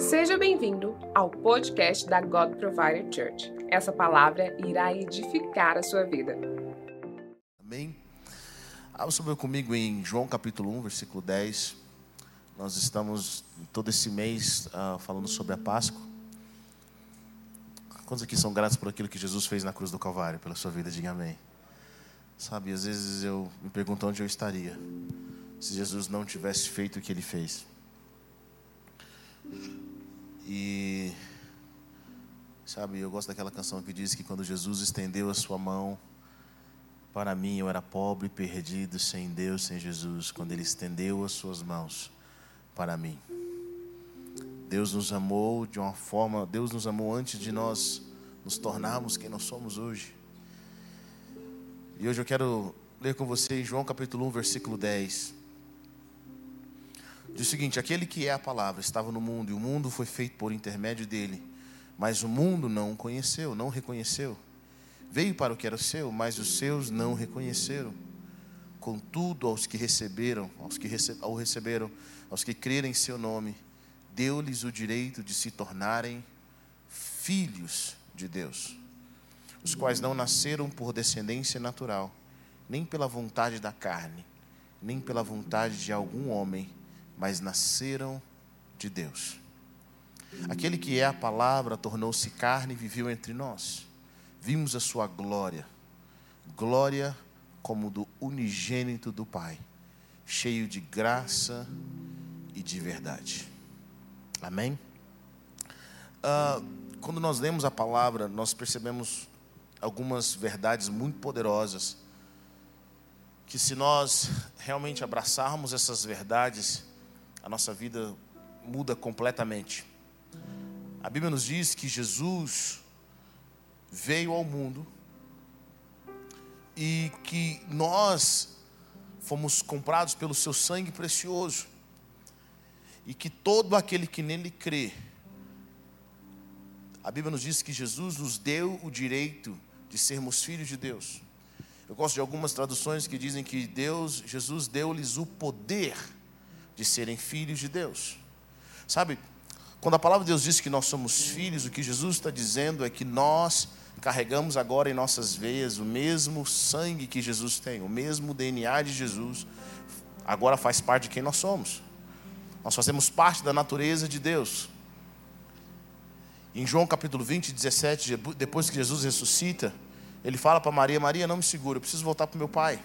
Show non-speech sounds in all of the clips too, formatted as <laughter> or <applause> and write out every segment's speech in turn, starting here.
Seja bem-vindo ao podcast da God Provider Church. Essa palavra irá edificar a sua vida. Amém. Abra sobre comigo em João capítulo 1, versículo 10. Nós estamos todo esse mês uh, falando sobre a Páscoa. Quantos aqui são gratos por aquilo que Jesus fez na cruz do Calvário, pela sua vida? Diga amém. Sabe, às vezes eu me pergunto onde eu estaria se Jesus não tivesse feito o que ele fez. E sabe, eu gosto daquela canção que diz que quando Jesus estendeu a sua mão para mim, eu era pobre, perdido, sem Deus, sem Jesus, quando ele estendeu as suas mãos para mim. Deus nos amou de uma forma, Deus nos amou antes de nós nos tornarmos quem nós somos hoje. E hoje eu quero ler com vocês João capítulo 1, versículo 10. Diz o seguinte: Aquele que é a palavra estava no mundo, e o mundo foi feito por intermédio dele, mas o mundo não o conheceu, não o reconheceu. Veio para o que era seu, mas os seus não o reconheceram. Contudo, aos que receberam, aos que rece ao receberam, aos que crerem em seu nome, deu-lhes o direito de se tornarem filhos de Deus, os quais não nasceram por descendência natural, nem pela vontade da carne, nem pela vontade de algum homem, mas nasceram de Deus. Aquele que é a palavra tornou-se carne e viveu entre nós. Vimos a sua glória, glória como do unigênito do Pai, cheio de graça e de verdade. Amém? Uh, quando nós lemos a palavra, nós percebemos algumas verdades muito poderosas. Que se nós realmente abraçarmos essas verdades, a nossa vida muda completamente. A Bíblia nos diz que Jesus veio ao mundo e que nós fomos comprados pelo seu sangue precioso e que todo aquele que nele crê, a Bíblia nos diz que Jesus nos deu o direito de sermos filhos de Deus. Eu gosto de algumas traduções que dizem que Deus, Jesus deu-lhes o poder de serem filhos de Deus. Sabe, quando a palavra de Deus diz que nós somos filhos, o que Jesus está dizendo é que nós carregamos agora em nossas veias o mesmo sangue que Jesus tem, o mesmo DNA de Jesus, agora faz parte de quem nós somos. Nós fazemos parte da natureza de Deus. Em João capítulo 20, 17, depois que Jesus ressuscita, ele fala para Maria: Maria, não me segura, eu preciso voltar para o meu pai.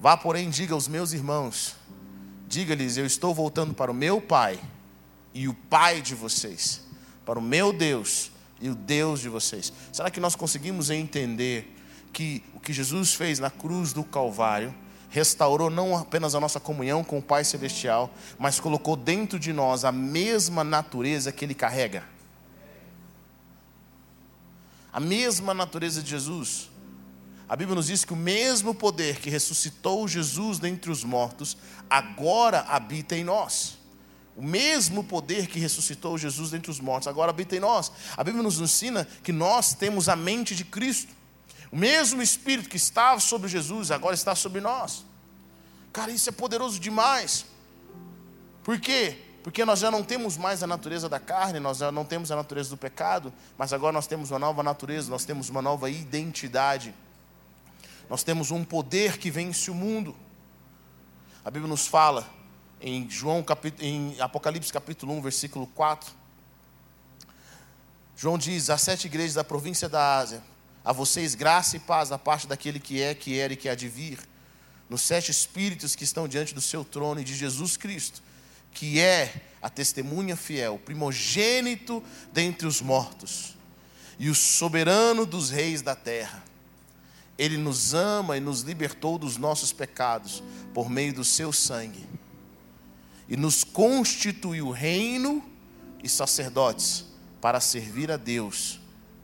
Vá, porém, diga aos meus irmãos Diga-lhes: Eu estou voltando para o meu Pai e o Pai de vocês, para o meu Deus e o Deus de vocês. Será que nós conseguimos entender que o que Jesus fez na cruz do Calvário restaurou não apenas a nossa comunhão com o Pai Celestial, mas colocou dentro de nós a mesma natureza que Ele carrega? A mesma natureza de Jesus. A Bíblia nos diz que o mesmo poder que ressuscitou Jesus dentre os mortos, agora habita em nós. O mesmo poder que ressuscitou Jesus dentre os mortos, agora habita em nós. A Bíblia nos ensina que nós temos a mente de Cristo. O mesmo Espírito que estava sobre Jesus, agora está sobre nós. Cara, isso é poderoso demais. Por quê? Porque nós já não temos mais a natureza da carne, nós já não temos a natureza do pecado, mas agora nós temos uma nova natureza, nós temos uma nova identidade. Nós temos um poder que vence o mundo. A Bíblia nos fala em João em Apocalipse capítulo 1, versículo 4. João diz: às sete igrejas da província da Ásia, a vocês graça e paz da parte daquele que é, que era e que há de vir, nos sete espíritos que estão diante do seu trono e de Jesus Cristo, que é a testemunha fiel, primogênito dentre os mortos e o soberano dos reis da terra ele nos ama e nos libertou dos nossos pecados por meio do seu sangue. E nos constituiu reino e sacerdotes para servir a Deus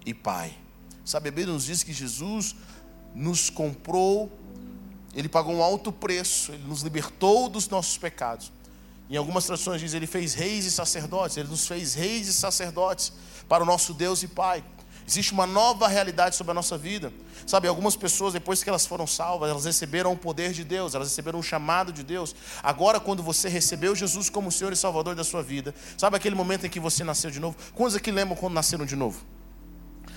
e Pai. Sabe, a Bíblia nos diz que Jesus nos comprou, ele pagou um alto preço, ele nos libertou dos nossos pecados. Em algumas traduções diz ele fez reis e sacerdotes, ele nos fez reis e sacerdotes para o nosso Deus e Pai. Existe uma nova realidade sobre a nossa vida. Sabe, algumas pessoas, depois que elas foram salvas, elas receberam o poder de Deus, elas receberam um chamado de Deus. Agora, quando você recebeu Jesus como Senhor e Salvador da sua vida, sabe aquele momento em que você nasceu de novo? Quantos aqui lembram quando nasceram de novo?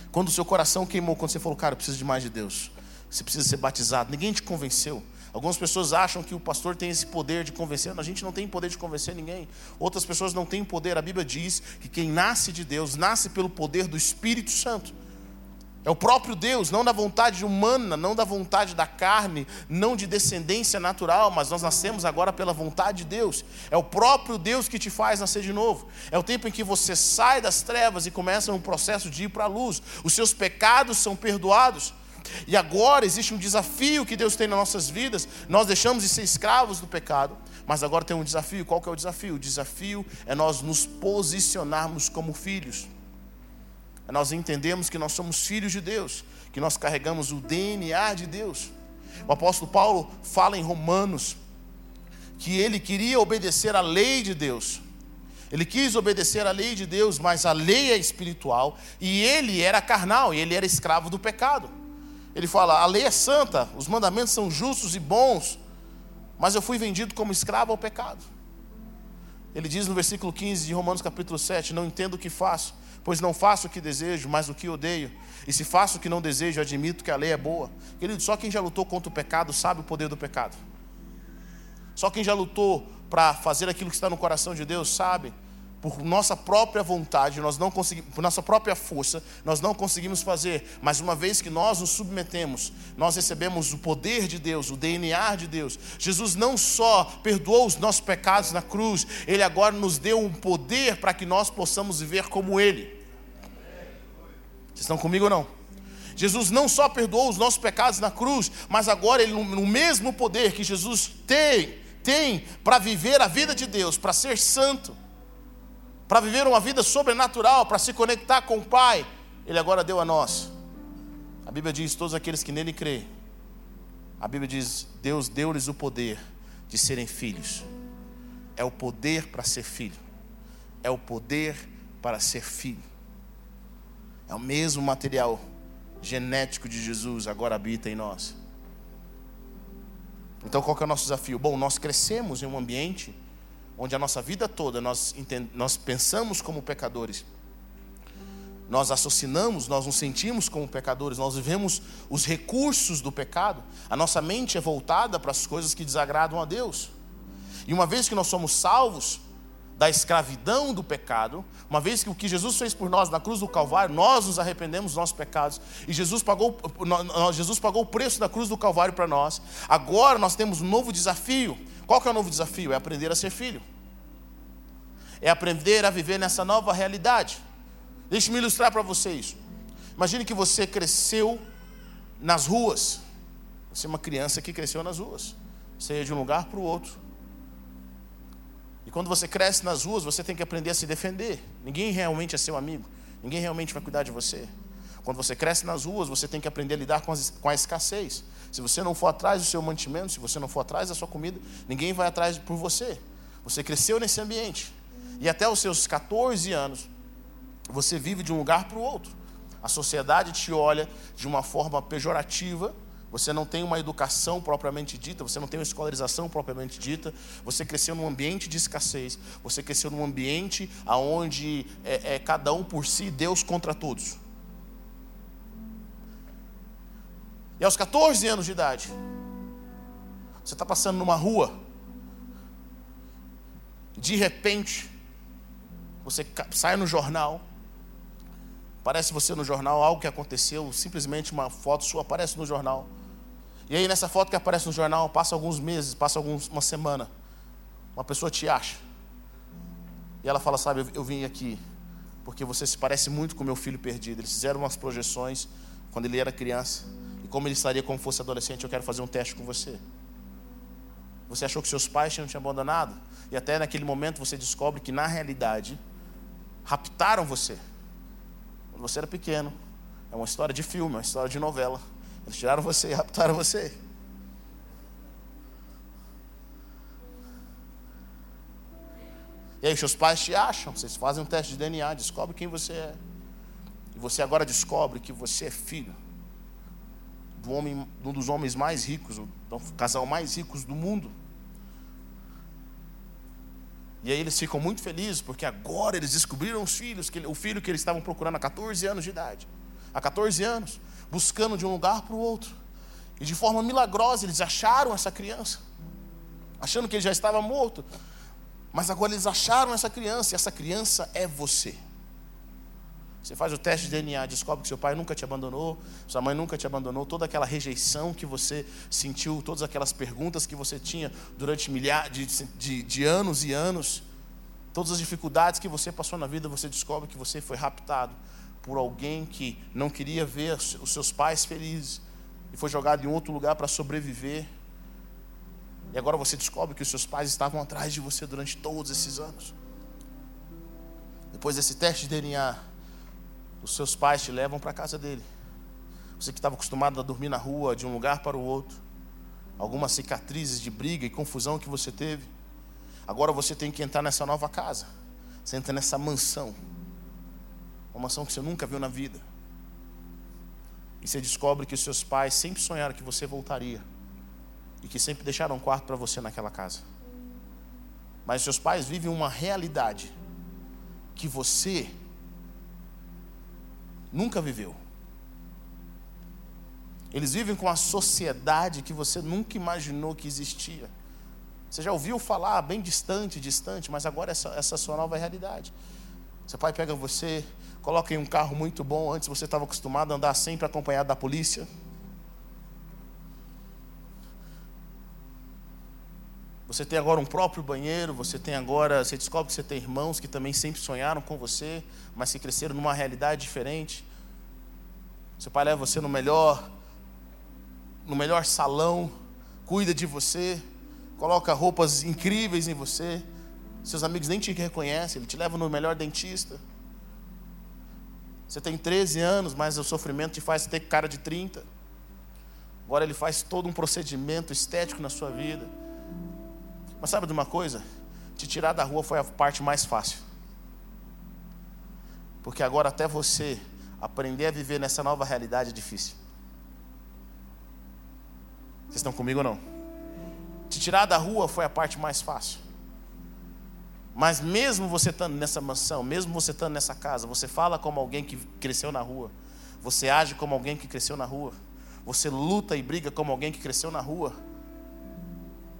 Quando o seu coração queimou, quando você falou, cara, eu preciso de mais de Deus. Você precisa ser batizado. Ninguém te convenceu. Algumas pessoas acham que o pastor tem esse poder de convencer. A gente não tem poder de convencer ninguém. Outras pessoas não têm poder. A Bíblia diz que quem nasce de Deus nasce pelo poder do Espírito Santo. É o próprio Deus, não da vontade humana, não da vontade da carne, não de descendência natural, mas nós nascemos agora pela vontade de Deus. É o próprio Deus que te faz nascer de novo. É o tempo em que você sai das trevas e começa um processo de ir para a luz. Os seus pecados são perdoados. E agora existe um desafio que Deus tem nas nossas vidas. Nós deixamos de ser escravos do pecado, mas agora tem um desafio. Qual que é o desafio? O desafio é nós nos posicionarmos como filhos. É nós entendemos que nós somos filhos de Deus, que nós carregamos o DNA de Deus. O apóstolo Paulo fala em Romanos que ele queria obedecer à lei de Deus. Ele quis obedecer à lei de Deus, mas a lei é espiritual e ele era carnal, e ele era escravo do pecado. Ele fala: a lei é santa, os mandamentos são justos e bons, mas eu fui vendido como escravo ao pecado. Ele diz no versículo 15 de Romanos capítulo 7: Não entendo o que faço, pois não faço o que desejo, mas o que odeio. E se faço o que não desejo, admito que a lei é boa. Querido, só quem já lutou contra o pecado sabe o poder do pecado. Só quem já lutou para fazer aquilo que está no coração de Deus sabe por nossa própria vontade, nós não conseguimos, por nossa própria força, nós não conseguimos fazer, mas uma vez que nós nos submetemos, nós recebemos o poder de Deus, o DNA de Deus. Jesus não só perdoou os nossos pecados na cruz, ele agora nos deu um poder para que nós possamos viver como ele. Vocês estão comigo ou não? Jesus não só perdoou os nossos pecados na cruz, mas agora ele no mesmo poder que Jesus tem, tem para viver a vida de Deus, para ser santo para viver uma vida sobrenatural, para se conectar com o Pai, Ele agora deu a nós. A Bíblia diz: todos aqueles que nele creem. A Bíblia diz: Deus deu-lhes o poder de serem filhos. É o poder para ser filho. É o poder para ser filho. É o mesmo material genético de Jesus agora habita em nós. Então qual que é o nosso desafio? Bom, nós crescemos em um ambiente onde a nossa vida toda nós, nós pensamos como pecadores, nós assassinamos, nós nos sentimos como pecadores, nós vivemos os recursos do pecado, a nossa mente é voltada para as coisas que desagradam a Deus. E uma vez que nós somos salvos da escravidão do pecado, uma vez que o que Jesus fez por nós na cruz do Calvário, nós nos arrependemos dos nossos pecados, e Jesus pagou, Jesus pagou o preço da cruz do Calvário para nós, agora nós temos um novo desafio qual que é o novo desafio? É aprender a ser filho. É aprender a viver nessa nova realidade. Deixe-me ilustrar para você isso. Imagine que você cresceu nas ruas. Você é uma criança que cresceu nas ruas. Você ia de um lugar para o outro. E quando você cresce nas ruas, você tem que aprender a se defender. Ninguém realmente é seu amigo. Ninguém realmente vai cuidar de você. Quando você cresce nas ruas, você tem que aprender a lidar com, as, com a escassez. Se você não for atrás do seu mantimento, se você não for atrás da sua comida, ninguém vai atrás por você. Você cresceu nesse ambiente. E até os seus 14 anos, você vive de um lugar para o outro. A sociedade te olha de uma forma pejorativa. Você não tem uma educação propriamente dita, você não tem uma escolarização propriamente dita. Você cresceu num ambiente de escassez. Você cresceu num ambiente onde é, é cada um por si, Deus contra todos. E aos 14 anos de idade, você está passando numa rua, de repente, você sai no jornal, aparece você no jornal, algo que aconteceu, simplesmente uma foto sua aparece no jornal. E aí nessa foto que aparece no jornal, passa alguns meses, passa alguns, uma semana, uma pessoa te acha. E ela fala, sabe, eu, eu vim aqui porque você se parece muito com meu filho perdido. Eles fizeram umas projeções quando ele era criança. E como ele estaria como fosse adolescente, eu quero fazer um teste com você. Você achou que seus pais tinham te abandonado? E até naquele momento você descobre que na realidade raptaram você. Quando você era pequeno. É uma história de filme, uma história de novela. Eles tiraram você e raptaram você. E aí seus pais te acham, vocês fazem um teste de DNA, descobrem quem você é. E você agora descobre que você é filho do homem, um dos homens mais ricos, do casal mais ricos do mundo. E aí eles ficam muito felizes, porque agora eles descobriram os filhos, que, o filho que eles estavam procurando há 14 anos de idade. Há 14 anos, buscando de um lugar para o outro. E de forma milagrosa eles acharam essa criança, achando que ele já estava morto. Mas agora eles acharam essa criança, e essa criança é você. Você faz o teste de DNA, descobre que seu pai nunca te abandonou, sua mãe nunca te abandonou, toda aquela rejeição que você sentiu, todas aquelas perguntas que você tinha durante milhares de, de, de anos e anos, todas as dificuldades que você passou na vida, você descobre que você foi raptado por alguém que não queria ver os seus pais felizes e foi jogado em outro lugar para sobreviver. E agora você descobre que os seus pais estavam atrás de você durante todos esses anos. Depois desse teste de DNA, os seus pais te levam para a casa dele. Você que estava acostumado a dormir na rua, de um lugar para o outro, algumas cicatrizes de briga e confusão que você teve. Agora você tem que entrar nessa nova casa. Você entra nessa mansão. Uma mansão que você nunca viu na vida. E você descobre que os seus pais sempre sonharam que você voltaria. E que sempre deixaram um quarto para você naquela casa. Mas seus pais vivem uma realidade que você nunca viveu. Eles vivem com a sociedade que você nunca imaginou que existia. Você já ouviu falar bem distante, distante, mas agora essa, essa é a sua nova realidade. Seu pai pega você, coloca em um carro muito bom, antes você estava acostumado a andar sempre acompanhado da polícia. Você tem agora um próprio banheiro, você tem agora, você descobre que você tem irmãos que também sempre sonharam com você, mas que cresceram numa realidade diferente. Seu pai leva você no melhor no melhor salão, cuida de você, coloca roupas incríveis em você. Seus amigos nem te reconhecem, ele te leva no melhor dentista. Você tem 13 anos, mas o sofrimento te faz ter cara de 30. Agora ele faz todo um procedimento estético na sua vida. Mas sabe de uma coisa? Te tirar da rua foi a parte mais fácil. Porque agora até você aprender a viver nessa nova realidade é difícil. Vocês estão comigo ou não? Te tirar da rua foi a parte mais fácil. Mas mesmo você estando nessa mansão, mesmo você estando nessa casa, você fala como alguém que cresceu na rua. Você age como alguém que cresceu na rua. Você luta e briga como alguém que cresceu na rua.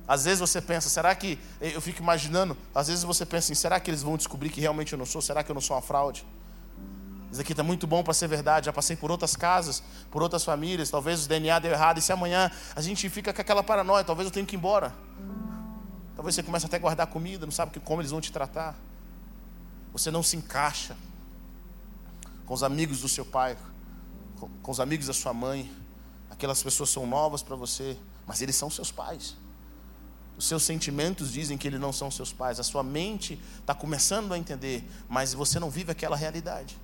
Às vezes você pensa, será que. Eu fico imaginando, às vezes você pensa assim, será que eles vão descobrir que realmente eu não sou? Será que eu não sou uma fraude? Isso aqui está muito bom para ser verdade. Já passei por outras casas, por outras famílias. Talvez o DNA deu errado. E se amanhã a gente fica com aquela paranoia, talvez eu tenha que ir embora. Talvez você comece até a guardar comida, não sabe como eles vão te tratar. Você não se encaixa com os amigos do seu pai, com os amigos da sua mãe. Aquelas pessoas são novas para você, mas eles são seus pais. Os seus sentimentos dizem que eles não são seus pais. A sua mente está começando a entender, mas você não vive aquela realidade.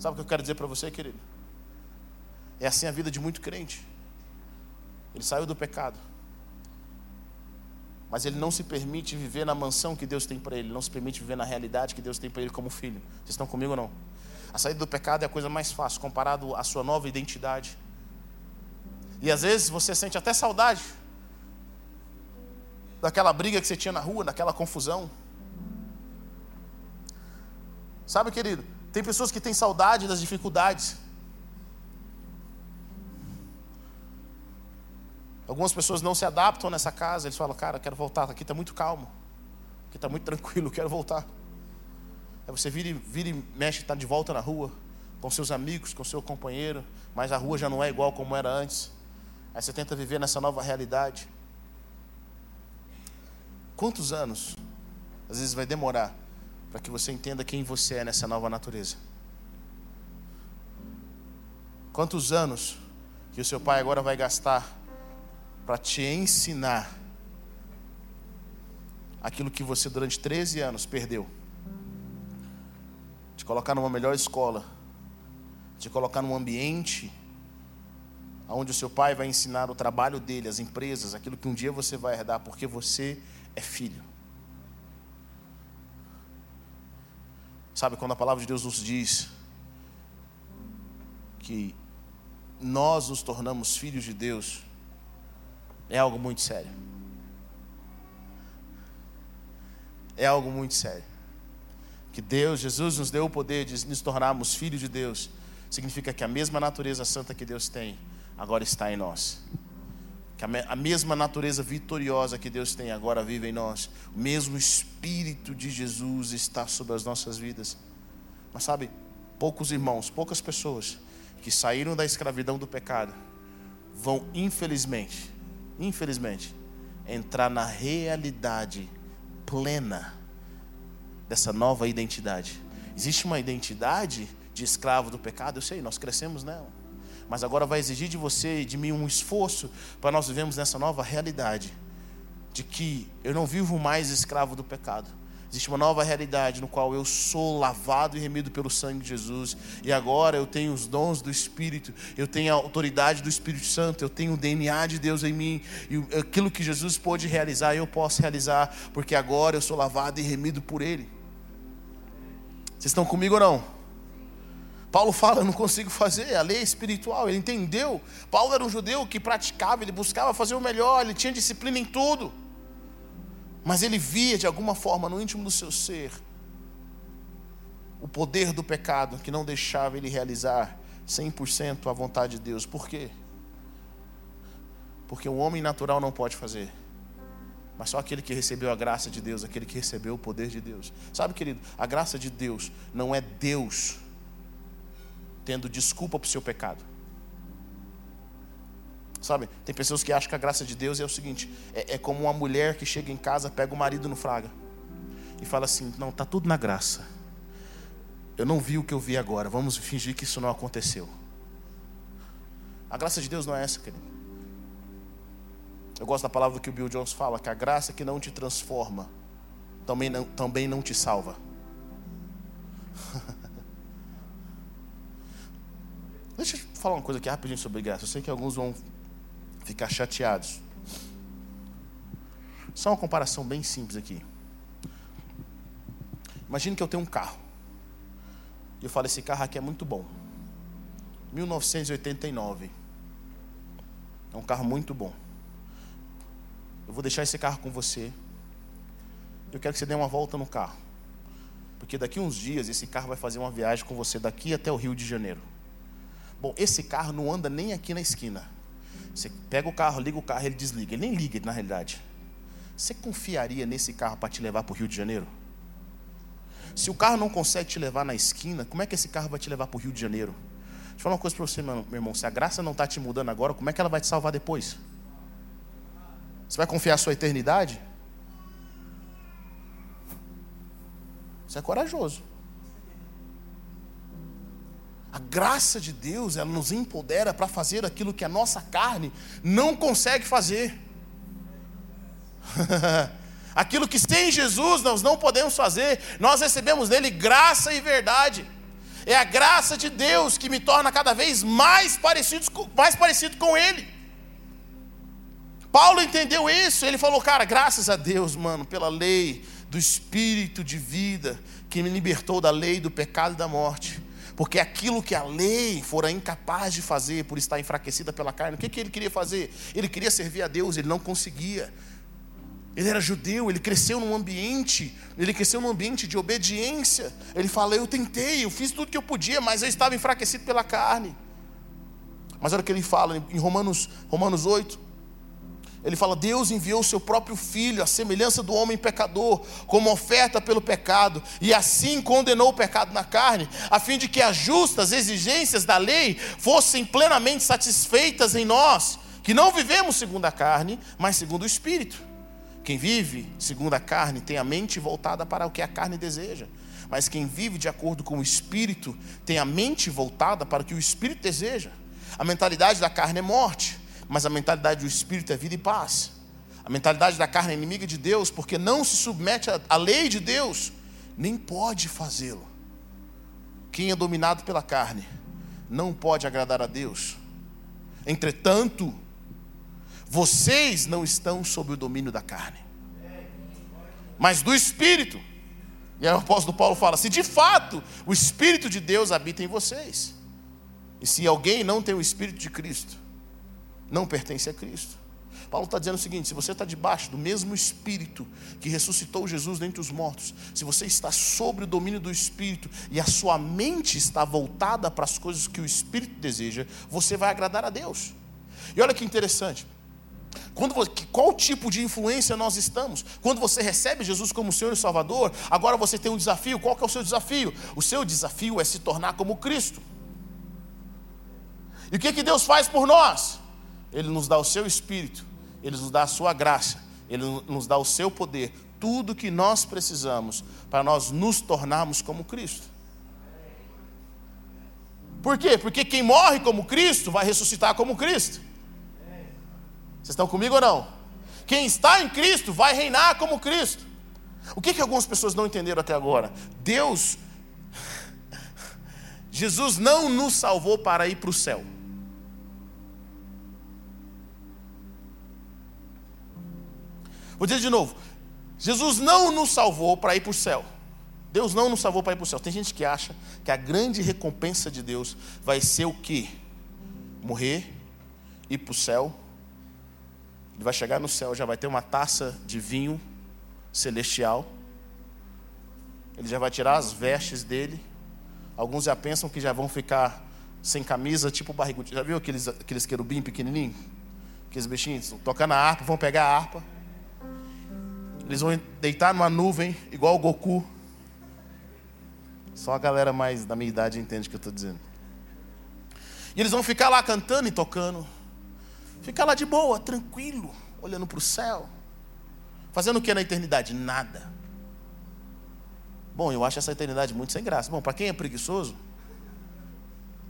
Sabe o que eu quero dizer para você, querido? É assim a vida de muito crente. Ele saiu do pecado. Mas ele não se permite viver na mansão que Deus tem para ele. Não se permite viver na realidade que Deus tem para ele como filho. Vocês estão comigo ou não? A saída do pecado é a coisa mais fácil comparado à sua nova identidade. E às vezes você sente até saudade daquela briga que você tinha na rua, daquela confusão. Sabe, querido, tem pessoas que têm saudade das dificuldades. Algumas pessoas não se adaptam nessa casa, eles falam, cara, quero voltar, aqui está muito calmo, aqui está muito <laughs> tranquilo, quero voltar. Aí você vira, vira e mexe, está de volta na rua, com seus amigos, com seu companheiro, mas a rua já não é igual como era antes. Aí você tenta viver nessa nova realidade. Quantos anos, às vezes vai demorar, para que você entenda quem você é nessa nova natureza? Quantos anos que o seu pai agora vai gastar para te ensinar aquilo que você durante 13 anos perdeu? Te colocar numa melhor escola, te colocar num ambiente onde o seu pai vai ensinar o trabalho dele, as empresas, aquilo que um dia você vai herdar, porque você é filho. Sabe quando a palavra de Deus nos diz que nós nos tornamos filhos de Deus é algo muito sério. É algo muito sério. Que Deus, Jesus nos deu o poder de nos tornarmos filhos de Deus, significa que a mesma natureza santa que Deus tem agora está em nós. Que a mesma natureza vitoriosa que Deus tem agora vive em nós. O mesmo Espírito de Jesus está sobre as nossas vidas. Mas sabe, poucos irmãos, poucas pessoas que saíram da escravidão do pecado vão, infelizmente, infelizmente, entrar na realidade plena dessa nova identidade. Existe uma identidade de escravo do pecado, eu sei, nós crescemos nela. Mas agora vai exigir de você e de mim um esforço para nós vivemos nessa nova realidade de que eu não vivo mais escravo do pecado, Existe uma nova realidade no qual eu sou lavado e remido pelo sangue de Jesus. E agora eu tenho os dons do Espírito, eu tenho a autoridade do Espírito Santo, eu tenho o DNA de Deus em mim. E aquilo que Jesus pôde realizar, eu posso realizar, porque agora eu sou lavado e remido por Ele. Vocês estão comigo ou não? Paulo fala, eu não consigo fazer, a lei é espiritual, ele entendeu. Paulo era um judeu que praticava, ele buscava fazer o melhor, ele tinha disciplina em tudo. Mas ele via de alguma forma no íntimo do seu ser o poder do pecado que não deixava ele realizar 100% a vontade de Deus. Por quê? Porque o homem natural não pode fazer. Mas só aquele que recebeu a graça de Deus, aquele que recebeu o poder de Deus. Sabe, querido, a graça de Deus não é Deus tendo desculpa para o seu pecado. Sabe? Tem pessoas que acham que a graça de Deus é o seguinte: é, é como uma mulher que chega em casa, pega o marido no fraga e fala assim: Não, tá tudo na graça. Eu não vi o que eu vi agora. Vamos fingir que isso não aconteceu. A graça de Deus não é essa, querido. Eu gosto da palavra que o Bill Jones fala: que a graça que não te transforma também não, também não te salva. Eu falar uma coisa aqui rapidinho sobre graça. Eu sei que alguns vão ficar chateados. Só uma comparação bem simples aqui. Imagine que eu tenho um carro. E eu falo, esse carro aqui é muito bom. 1989. É um carro muito bom. Eu vou deixar esse carro com você. Eu quero que você dê uma volta no carro. Porque daqui uns dias esse carro vai fazer uma viagem com você daqui até o Rio de Janeiro. Bom, esse carro não anda nem aqui na esquina. Você pega o carro, liga o carro, ele desliga. Ele nem liga, na realidade. Você confiaria nesse carro para te levar para o Rio de Janeiro? Se o carro não consegue te levar na esquina, como é que esse carro vai te levar para o Rio de Janeiro? Deixa eu falar uma coisa para você, meu irmão. Se a graça não está te mudando agora, como é que ela vai te salvar depois? Você vai confiar a sua eternidade? Você é corajoso. A graça de Deus, ela nos empodera para fazer aquilo que a nossa carne não consegue fazer. <laughs> aquilo que sem Jesus nós não podemos fazer, nós recebemos nele graça e verdade. É a graça de Deus que me torna cada vez mais parecido, mais parecido com Ele. Paulo entendeu isso, ele falou, cara, graças a Deus, mano, pela lei do Espírito de vida que me libertou da lei do pecado e da morte porque aquilo que a lei fora incapaz de fazer por estar enfraquecida pela carne, o que, que ele queria fazer? Ele queria servir a Deus, ele não conseguia. Ele era judeu, ele cresceu num ambiente, ele cresceu num ambiente de obediência. Ele fala: Eu tentei, eu fiz tudo que eu podia, mas eu estava enfraquecido pela carne. Mas olha o que ele fala em Romanos, Romanos 8, ele fala: Deus enviou o seu próprio filho, a semelhança do homem pecador, como oferta pelo pecado, e assim condenou o pecado na carne, a fim de que as justas exigências da lei fossem plenamente satisfeitas em nós, que não vivemos segundo a carne, mas segundo o espírito. Quem vive segundo a carne tem a mente voltada para o que a carne deseja, mas quem vive de acordo com o espírito tem a mente voltada para o que o espírito deseja. A mentalidade da carne é morte mas a mentalidade do espírito é vida e paz. A mentalidade da carne é inimiga de Deus, porque não se submete à lei de Deus, nem pode fazê-lo. Quem é dominado pela carne não pode agradar a Deus. Entretanto, vocês não estão sob o domínio da carne, mas do espírito. E aí o apóstolo Paulo fala: se de fato o espírito de Deus habita em vocês. E se alguém não tem o Espírito de Cristo, não pertence a Cristo. Paulo está dizendo o seguinte: se você está debaixo do mesmo Espírito que ressuscitou Jesus dentre os mortos, se você está sob o domínio do Espírito e a sua mente está voltada para as coisas que o Espírito deseja, você vai agradar a Deus. E olha que interessante. Quando qual tipo de influência nós estamos? Quando você recebe Jesus como Senhor e Salvador, agora você tem um desafio. Qual é o seu desafio? O seu desafio é se tornar como Cristo. E o que, que Deus faz por nós? Ele nos dá o seu Espírito ele nos dá a sua graça, Ele nos dá o seu poder, tudo que nós precisamos para nós nos tornarmos como Cristo. Por quê? Porque quem morre como Cristo vai ressuscitar como Cristo. Vocês estão comigo ou não? Quem está em Cristo vai reinar como Cristo. O que, que algumas pessoas não entenderam até agora? Deus, Jesus não nos salvou para ir para o céu. Vou dizer de novo: Jesus não nos salvou para ir para o céu. Deus não nos salvou para ir para o céu. Tem gente que acha que a grande recompensa de Deus vai ser o quê? Morrer, ir para o céu. Ele vai chegar no céu, já vai ter uma taça de vinho celestial. Ele já vai tirar as vestes dele. Alguns já pensam que já vão ficar sem camisa, tipo barrigudo. Já viu aqueles, aqueles querubim pequenininhos? Aqueles bichinhos tocando a harpa, vão pegar a harpa eles vão deitar numa nuvem, igual o Goku. Só a galera mais da minha idade entende o que eu estou dizendo. E eles vão ficar lá cantando e tocando. Ficar lá de boa, tranquilo, olhando para o céu. Fazendo o que na eternidade? Nada. Bom, eu acho essa eternidade muito sem graça. Bom, para quem é preguiçoso,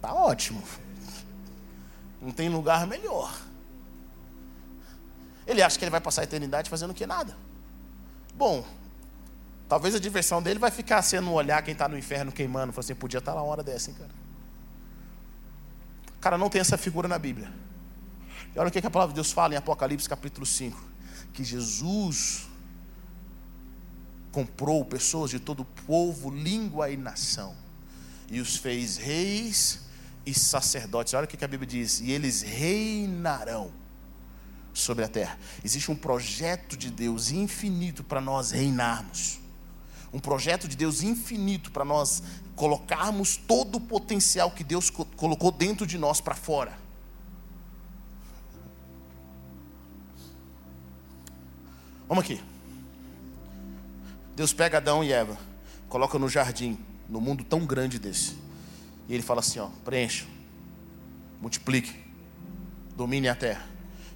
tá ótimo. Não tem lugar melhor. Ele acha que ele vai passar a eternidade fazendo o que? Nada. Bom, talvez a diversão dele vai ficar sendo olhar quem está no inferno queimando. Falar assim, podia estar tá lá uma hora dessa, hein, cara. Cara, não tem essa figura na Bíblia. E olha o que a palavra de Deus fala em Apocalipse capítulo 5. Que Jesus comprou pessoas de todo povo, língua e nação. E os fez reis e sacerdotes. Olha o que a Bíblia diz. E eles reinarão sobre a terra. Existe um projeto de Deus infinito para nós reinarmos. Um projeto de Deus infinito para nós colocarmos todo o potencial que Deus colocou dentro de nós para fora. Vamos aqui. Deus pega Adão e Eva, coloca no jardim, no mundo tão grande desse. E ele fala assim: ó, preencha, multiplique, domine a terra.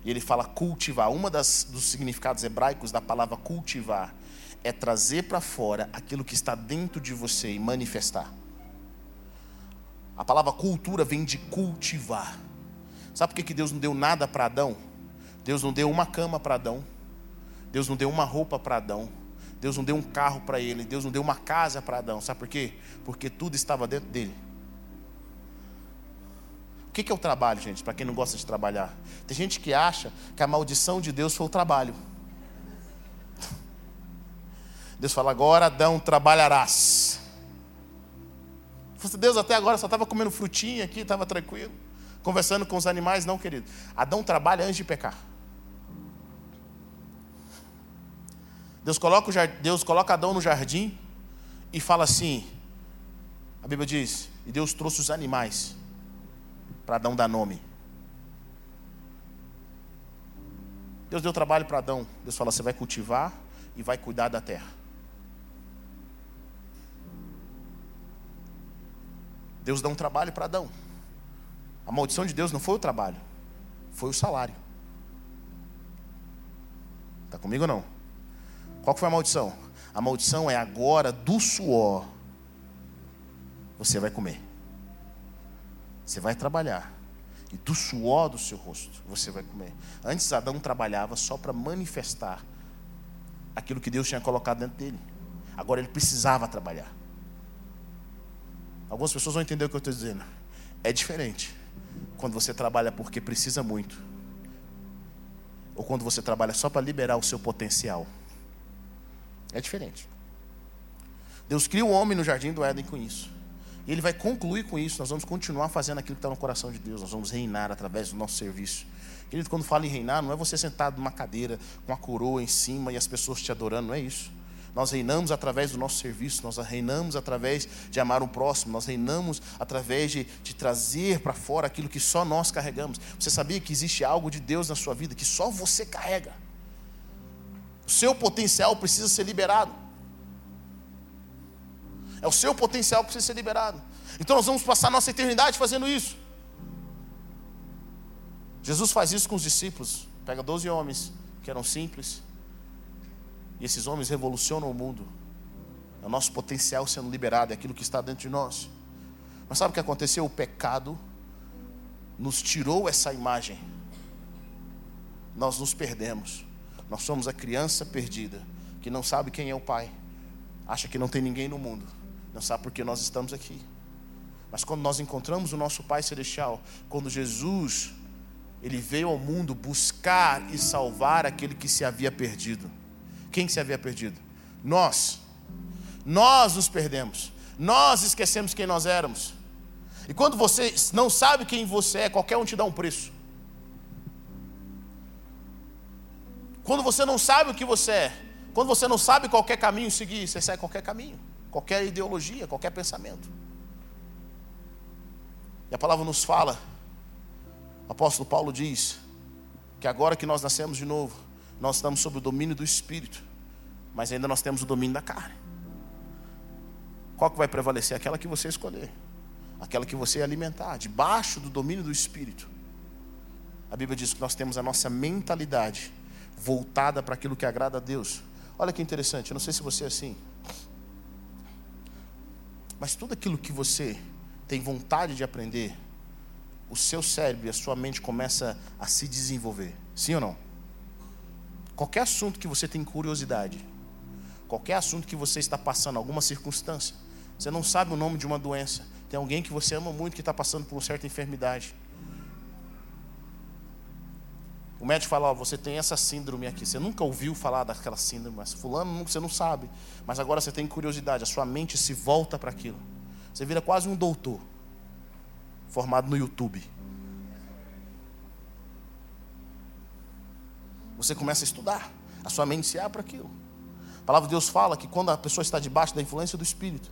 E ele fala cultivar. Uma das dos significados hebraicos da palavra cultivar é trazer para fora aquilo que está dentro de você e manifestar. A palavra cultura vem de cultivar. Sabe por que, que Deus não deu nada para Adão? Deus não deu uma cama para Adão. Deus não deu uma roupa para Adão. Deus não deu um carro para ele. Deus não deu uma casa para Adão. Sabe por quê? Porque tudo estava dentro dele que, que é o trabalho, gente, para quem não gosta de trabalhar? Tem gente que acha que a maldição de Deus foi o trabalho. Deus fala, agora Adão trabalharás. Deus até agora só estava comendo frutinha aqui, estava tranquilo, conversando com os animais, não, querido. Adão trabalha antes de pecar. Deus coloca, Deus coloca Adão no jardim e fala assim: a Bíblia diz, e Deus trouxe os animais para Adão dar nome. Deus deu trabalho para Adão. Deus fala: você vai cultivar e vai cuidar da terra. Deus dá um trabalho para Adão. A maldição de Deus não foi o trabalho, foi o salário. Está comigo ou não? Qual foi a maldição? A maldição é agora do suor. Você vai comer. Você vai trabalhar. E do suor do seu rosto você vai comer. Antes Adão trabalhava só para manifestar aquilo que Deus tinha colocado dentro dele. Agora ele precisava trabalhar. Algumas pessoas vão entender o que eu estou dizendo. É diferente quando você trabalha porque precisa muito, ou quando você trabalha só para liberar o seu potencial. É diferente. Deus cria o homem no jardim do Éden com isso E ele vai concluir com isso. Nós vamos continuar fazendo aquilo que está no coração de Deus. Nós vamos reinar através do nosso serviço. Querido, quando fala em reinar, não é você sentado numa cadeira com a coroa em cima e as pessoas te adorando, não é isso. Nós reinamos através do nosso serviço, nós reinamos através de amar o próximo, nós reinamos através de, de trazer para fora aquilo que só nós carregamos. Você sabia que existe algo de Deus na sua vida que só você carrega? O seu potencial precisa ser liberado. É o seu potencial que precisa ser liberado. Então nós vamos passar nossa eternidade fazendo isso. Jesus faz isso com os discípulos. Pega 12 homens que eram simples. E esses homens revolucionam o mundo. É o nosso potencial sendo liberado, é aquilo que está dentro de nós. Mas sabe o que aconteceu? O pecado nos tirou essa imagem. Nós nos perdemos. Nós somos a criança perdida, que não sabe quem é o pai, acha que não tem ninguém no mundo, não sabe por que nós estamos aqui. Mas quando nós encontramos o nosso Pai Celestial, quando Jesus, ele veio ao mundo buscar e salvar aquele que se havia perdido. Quem se havia perdido? Nós. Nós nos perdemos. Nós esquecemos quem nós éramos. E quando você não sabe quem você é, qualquer um te dá um preço. Quando você não sabe o que você é, quando você não sabe qualquer caminho seguir, você segue qualquer caminho, qualquer ideologia, qualquer pensamento. E a palavra nos fala, o apóstolo Paulo diz, que agora que nós nascemos de novo, nós estamos sob o domínio do Espírito, mas ainda nós temos o domínio da carne. Qual que vai prevalecer? Aquela que você escolher, aquela que você alimentar, debaixo do domínio do Espírito. A Bíblia diz que nós temos a nossa mentalidade voltada para aquilo que agrada a Deus. Olha que interessante, eu não sei se você é assim. Mas tudo aquilo que você tem vontade de aprender, o seu cérebro e a sua mente começa a se desenvolver. Sim ou não? Qualquer assunto que você tem curiosidade, qualquer assunto que você está passando, alguma circunstância, você não sabe o nome de uma doença, tem alguém que você ama muito que está passando por uma certa enfermidade. O médico fala, ó, você tem essa síndrome aqui. Você nunca ouviu falar daquela síndrome, mas fulano você não sabe. Mas agora você tem curiosidade, a sua mente se volta para aquilo. Você vira quase um doutor, formado no YouTube. Você começa a estudar, a sua mente se abre para aquilo. A palavra de Deus fala que quando a pessoa está debaixo da influência do Espírito,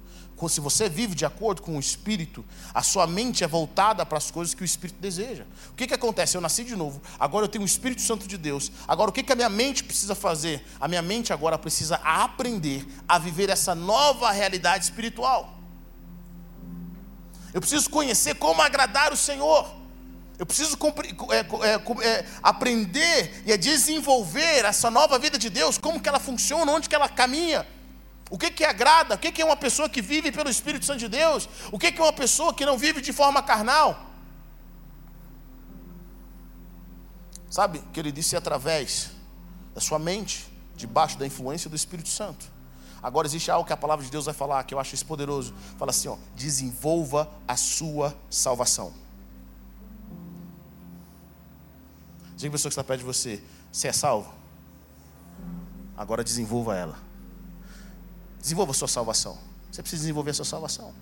se você vive de acordo com o Espírito, a sua mente é voltada para as coisas que o Espírito deseja. O que, que acontece? Eu nasci de novo, agora eu tenho o Espírito Santo de Deus. Agora o que, que a minha mente precisa fazer? A minha mente agora precisa aprender a viver essa nova realidade espiritual. Eu preciso conhecer como agradar o Senhor. Eu preciso é, é, é, aprender e desenvolver essa nova vida de Deus, como que ela funciona, onde que ela caminha. O que que agrada? O que que é uma pessoa que vive pelo Espírito Santo de Deus? O que que é uma pessoa que não vive de forma carnal? Sabe que ele disse através da sua mente, debaixo da influência do Espírito Santo. Agora existe algo que a palavra de Deus vai falar, que eu acho isso poderoso. Fala assim, ó, desenvolva a sua salvação. Diga a pessoa que está perto de você, você é salvo? Agora desenvolva ela. Desenvolva a sua salvação. Você precisa desenvolver a sua salvação.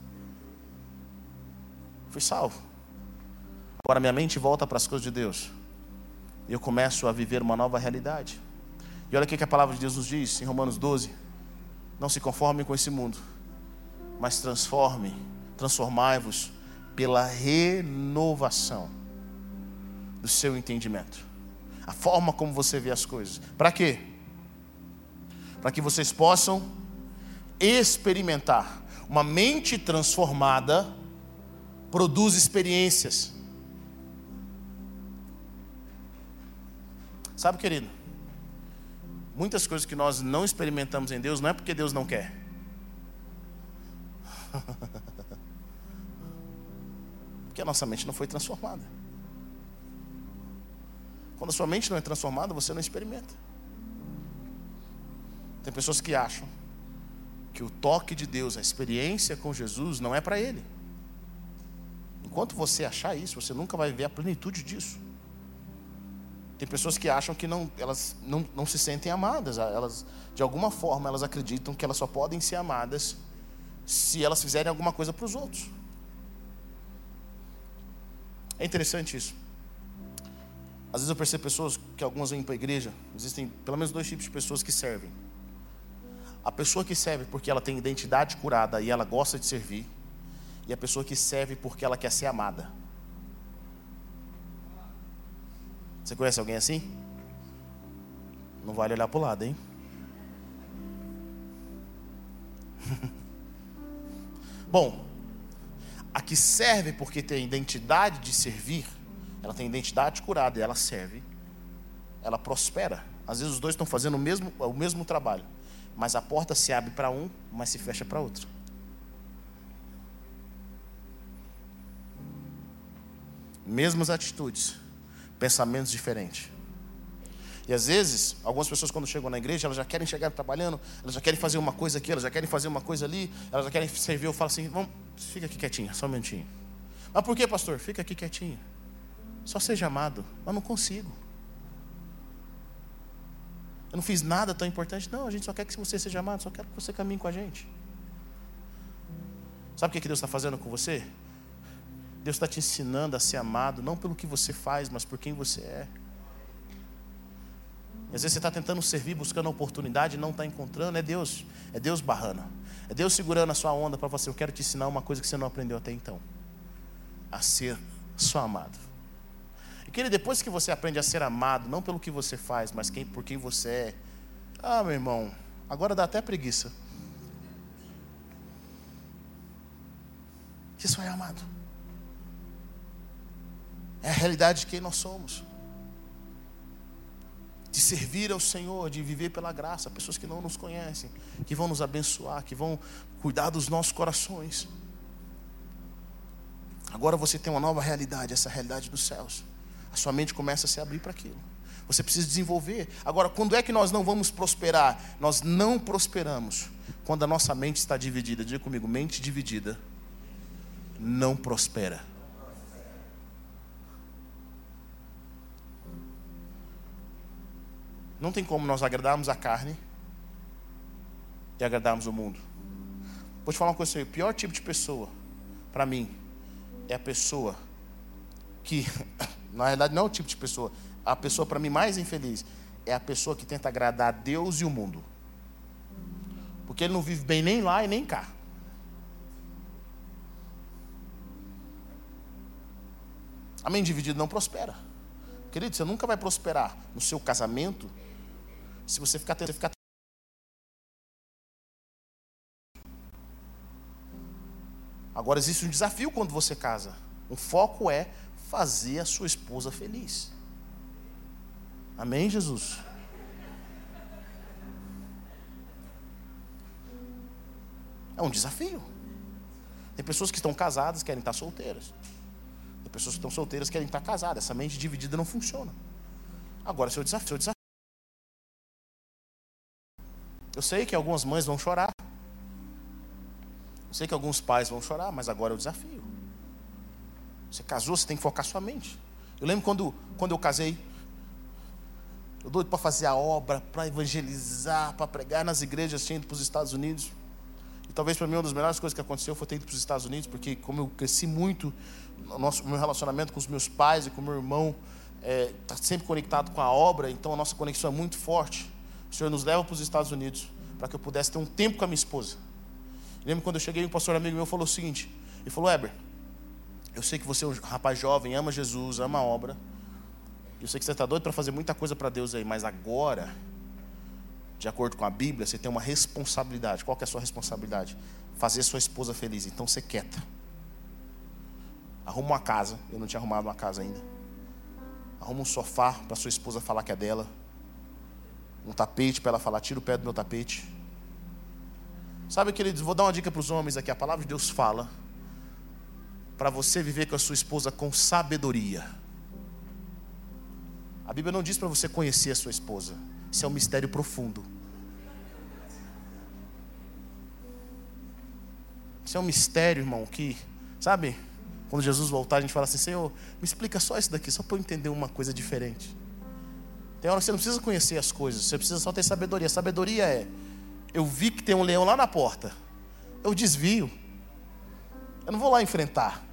Fui salvo. Agora minha mente volta para as coisas de Deus. E eu começo a viver uma nova realidade. E olha o que a palavra de Deus nos diz em Romanos 12. Não se conformem com esse mundo, mas transformem, transformai-vos pela renovação do seu entendimento. A forma como você vê as coisas. Para quê? Para que vocês possam experimentar. Uma mente transformada produz experiências. Sabe, querido? Muitas coisas que nós não experimentamos em Deus não é porque Deus não quer. <laughs> porque a nossa mente não foi transformada. Quando a sua mente não é transformada, você não experimenta. Tem pessoas que acham que o toque de Deus, a experiência com Jesus, não é para ele. Enquanto você achar isso, você nunca vai ver a plenitude disso. Tem pessoas que acham que não, elas não, não se sentem amadas. Elas, de alguma forma, elas acreditam que elas só podem ser amadas se elas fizerem alguma coisa para os outros. É interessante isso. Às vezes eu percebo pessoas que algumas vêm para a igreja, existem pelo menos dois tipos de pessoas que servem. A pessoa que serve porque ela tem identidade curada e ela gosta de servir, e a pessoa que serve porque ela quer ser amada. Você conhece alguém assim? Não vale olhar para o lado, hein? <laughs> Bom, a que serve porque tem identidade de servir, ela tem identidade curada e ela serve, ela prospera. Às vezes os dois estão fazendo o mesmo, o mesmo trabalho, mas a porta se abre para um, mas se fecha para outro. Mesmas atitudes, pensamentos diferentes. E às vezes, algumas pessoas quando chegam na igreja, elas já querem chegar trabalhando, elas já querem fazer uma coisa aqui, elas já querem fazer uma coisa ali, elas já querem servir. Eu falo assim, vamos, fica aqui quietinha, só um minutinho. Mas por que, pastor? Fica aqui quietinho. Só seja amado. Mas não consigo. Eu não fiz nada tão importante. Não, a gente só quer que você seja amado, só quer que você caminhe com a gente. Sabe o que Deus está fazendo com você? Deus está te ensinando a ser amado, não pelo que você faz, mas por quem você é. E às vezes você está tentando servir, buscando a oportunidade não está encontrando. É Deus, é Deus barrando. É Deus segurando a sua onda para você. Eu quero te ensinar uma coisa que você não aprendeu até então: a ser só amado. Querido, depois que você aprende a ser amado, não pelo que você faz, mas quem, por quem você é. Ah, meu irmão, agora dá até preguiça. Você só é amado. É a realidade de quem nós somos de servir ao Senhor, de viver pela graça, pessoas que não nos conhecem, que vão nos abençoar, que vão cuidar dos nossos corações. Agora você tem uma nova realidade, essa realidade dos céus. A sua mente começa a se abrir para aquilo. Você precisa desenvolver. Agora, quando é que nós não vamos prosperar? Nós não prosperamos quando a nossa mente está dividida. Diga comigo, mente dividida não prospera. Não tem como nós agradarmos a carne e agradarmos o mundo. Vou te falar uma coisa o pior tipo de pessoa, para mim, é a pessoa que, <laughs> na realidade não é o tipo de pessoa, a pessoa para mim mais infeliz é a pessoa que tenta agradar a Deus e o mundo. Porque ele não vive bem nem lá e nem cá. A mente dividida não prospera. Querido, você nunca vai prosperar no seu casamento se você ficar tentando ficar Agora existe um desafio quando você casa. O foco é fazer a sua esposa feliz. Amém, Jesus? É um desafio. Tem pessoas que estão casadas querem estar solteiras. Tem pessoas que estão solteiras querem estar casadas. Essa mente dividida não funciona. Agora, seu desafio, seu desafio eu sei que algumas mães vão chorar. Eu sei que alguns pais vão chorar, mas agora é o desafio. Você casou, você tem que focar sua mente. Eu lembro quando, quando eu casei, eu doido para fazer a obra, para evangelizar, para pregar nas igrejas, tinha ido para os Estados Unidos. E talvez para mim uma das melhores coisas que aconteceu foi ter ido para os Estados Unidos, porque como eu cresci muito, o nosso, meu relacionamento com os meus pais e com o meu irmão está é, tá sempre conectado com a obra, então a nossa conexão é muito forte. O Senhor nos leva para os Estados Unidos para que eu pudesse ter um tempo com a minha esposa. lembro quando eu cheguei, um pastor amigo meu falou o seguinte: ele falou, Eber, eu sei que você é um rapaz jovem, ama Jesus, ama a obra. Eu sei que você está doido para fazer muita coisa para Deus aí, mas agora, de acordo com a Bíblia, você tem uma responsabilidade. Qual é a sua responsabilidade? Fazer sua esposa feliz. Então você quieta. Arruma uma casa. Eu não tinha arrumado uma casa ainda. Arruma um sofá para sua esposa falar que é dela um tapete para ela falar: tira o pé do meu tapete. Sabe, queridos, vou dar uma dica para os homens aqui. A palavra de Deus fala para você viver com a sua esposa com sabedoria. A Bíblia não diz para você conhecer a sua esposa. Isso é um mistério profundo. Isso é um mistério, irmão, que, sabe, quando Jesus voltar, a gente fala assim: Senhor, me explica só isso daqui, só para eu entender uma coisa diferente. Tem hora que você não precisa conhecer as coisas, você precisa só ter sabedoria. Sabedoria é: eu vi que tem um leão lá na porta, eu desvio, eu não vou lá enfrentar.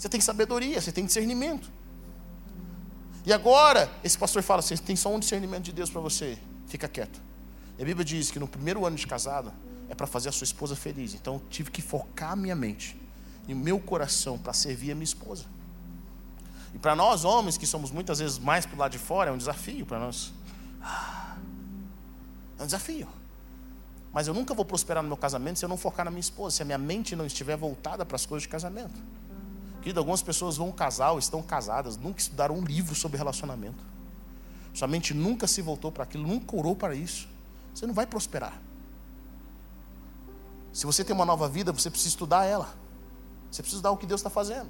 Você tem sabedoria, você tem discernimento. E agora, esse pastor fala assim: tem só um discernimento de Deus para você, fica quieto. E a Bíblia diz que no primeiro ano de casado é para fazer a sua esposa feliz. Então eu tive que focar a minha mente e o meu coração para servir a minha esposa. E para nós homens, que somos muitas vezes mais para o lado de fora, é um desafio para nós. É um desafio. Mas eu nunca vou prosperar no meu casamento se eu não focar na minha esposa, se a minha mente não estiver voltada para as coisas de casamento. Querido, algumas pessoas vão casar ou estão casadas, nunca estudaram um livro sobre relacionamento. Sua mente nunca se voltou para aquilo, nunca orou para isso. Você não vai prosperar. Se você tem uma nova vida, você precisa estudar ela. Você precisa estudar o que Deus está fazendo.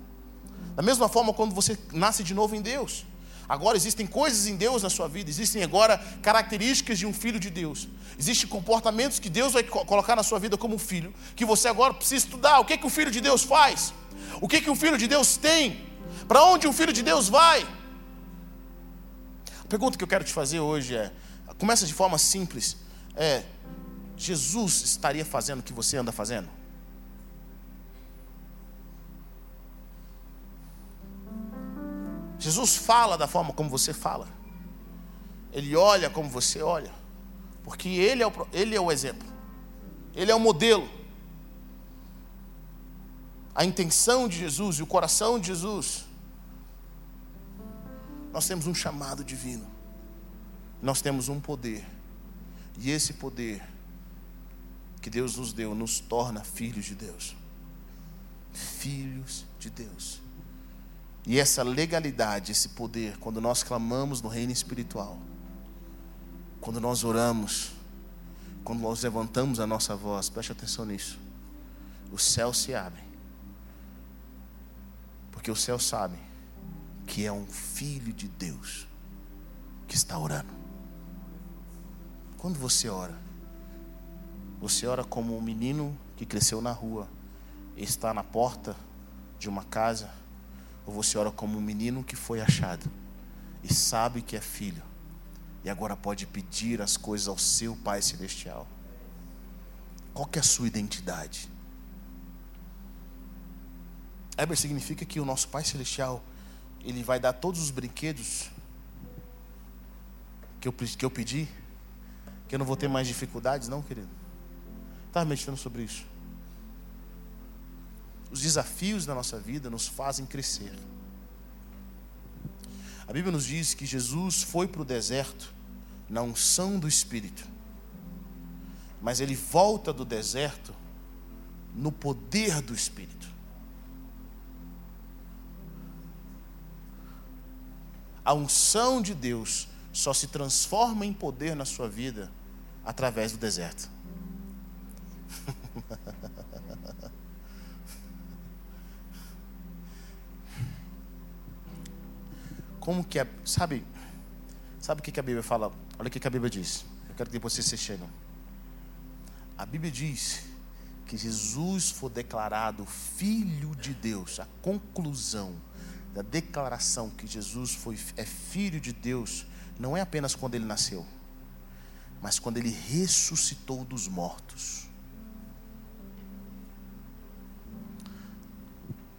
Da mesma forma, quando você nasce de novo em Deus, agora existem coisas em Deus na sua vida, existem agora características de um filho de Deus, existem comportamentos que Deus vai colocar na sua vida como filho, que você agora precisa estudar. O que, que o filho de Deus faz? O que, que um filho de Deus tem? Para onde um filho de Deus vai? A pergunta que eu quero te fazer hoje é: começa de forma simples. É, Jesus estaria fazendo o que você anda fazendo? Jesus fala da forma como você fala. Ele olha como você olha. Porque ele é o, ele é o exemplo. Ele é o modelo. A intenção de Jesus e o coração de Jesus. Nós temos um chamado divino. Nós temos um poder. E esse poder que Deus nos deu nos torna filhos de Deus. Filhos de Deus. E essa legalidade, esse poder, quando nós clamamos no reino espiritual, quando nós oramos, quando nós levantamos a nossa voz, preste atenção nisso. Os céus se abrem. Porque os céus sabem que é um filho de Deus que está orando. Quando você ora, você ora como um menino que cresceu na rua, está na porta de uma casa ou você ora como um menino que foi achado e sabe que é filho e agora pode pedir as coisas ao seu Pai Celestial? Qual que é a sua identidade? Eber significa que o nosso Pai Celestial ele vai dar todos os brinquedos que eu, que eu pedi, que eu não vou ter mais dificuldades, não, querido. Estava meditando sobre isso. Os desafios da nossa vida nos fazem crescer. A Bíblia nos diz que Jesus foi para o deserto na unção do Espírito, mas ele volta do deserto no poder do Espírito. A unção de Deus só se transforma em poder na sua vida através do deserto. <laughs> como que é, sabe, sabe o que a Bíblia fala? Olha o que a Bíblia diz. Eu quero que vocês se chegam. A Bíblia diz que Jesus foi declarado filho de Deus. A conclusão da declaração que Jesus foi, é filho de Deus não é apenas quando ele nasceu, mas quando ele ressuscitou dos mortos.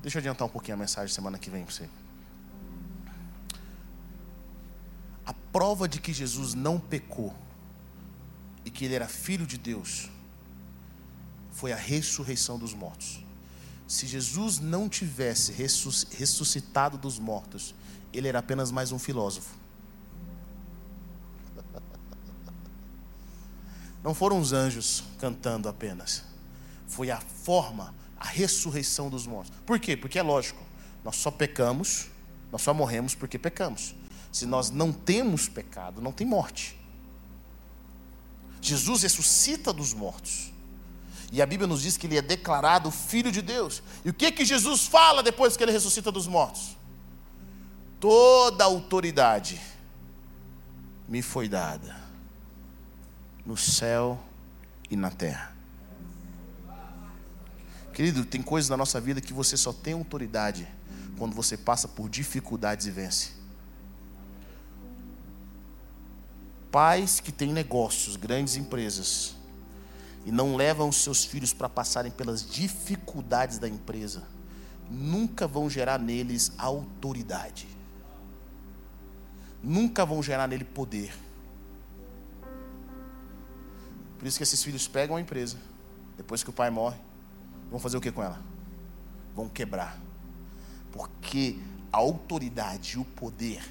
Deixa eu adiantar um pouquinho a mensagem semana que vem para você. A prova de que Jesus não pecou e que ele era filho de Deus foi a ressurreição dos mortos. Se Jesus não tivesse ressuscitado dos mortos, ele era apenas mais um filósofo. <laughs> Não foram os anjos cantando apenas. Foi a forma, a ressurreição dos mortos. Por quê? Porque é lógico, nós só pecamos, nós só morremos porque pecamos. Se nós não temos pecado, não tem morte. Jesus ressuscita dos mortos. E a Bíblia nos diz que ele é declarado filho de Deus. E o que que Jesus fala depois que ele ressuscita dos mortos? Toda autoridade me foi dada no céu e na terra. Querido, tem coisas na nossa vida que você só tem autoridade quando você passa por dificuldades e vence. Pais que têm negócios, grandes empresas, e não levam os seus filhos para passarem pelas dificuldades da empresa, nunca vão gerar neles autoridade. Nunca vão gerar nele poder. Por isso que esses filhos pegam a empresa, depois que o pai morre, vão fazer o que com ela? Vão quebrar. Porque a autoridade e o poder,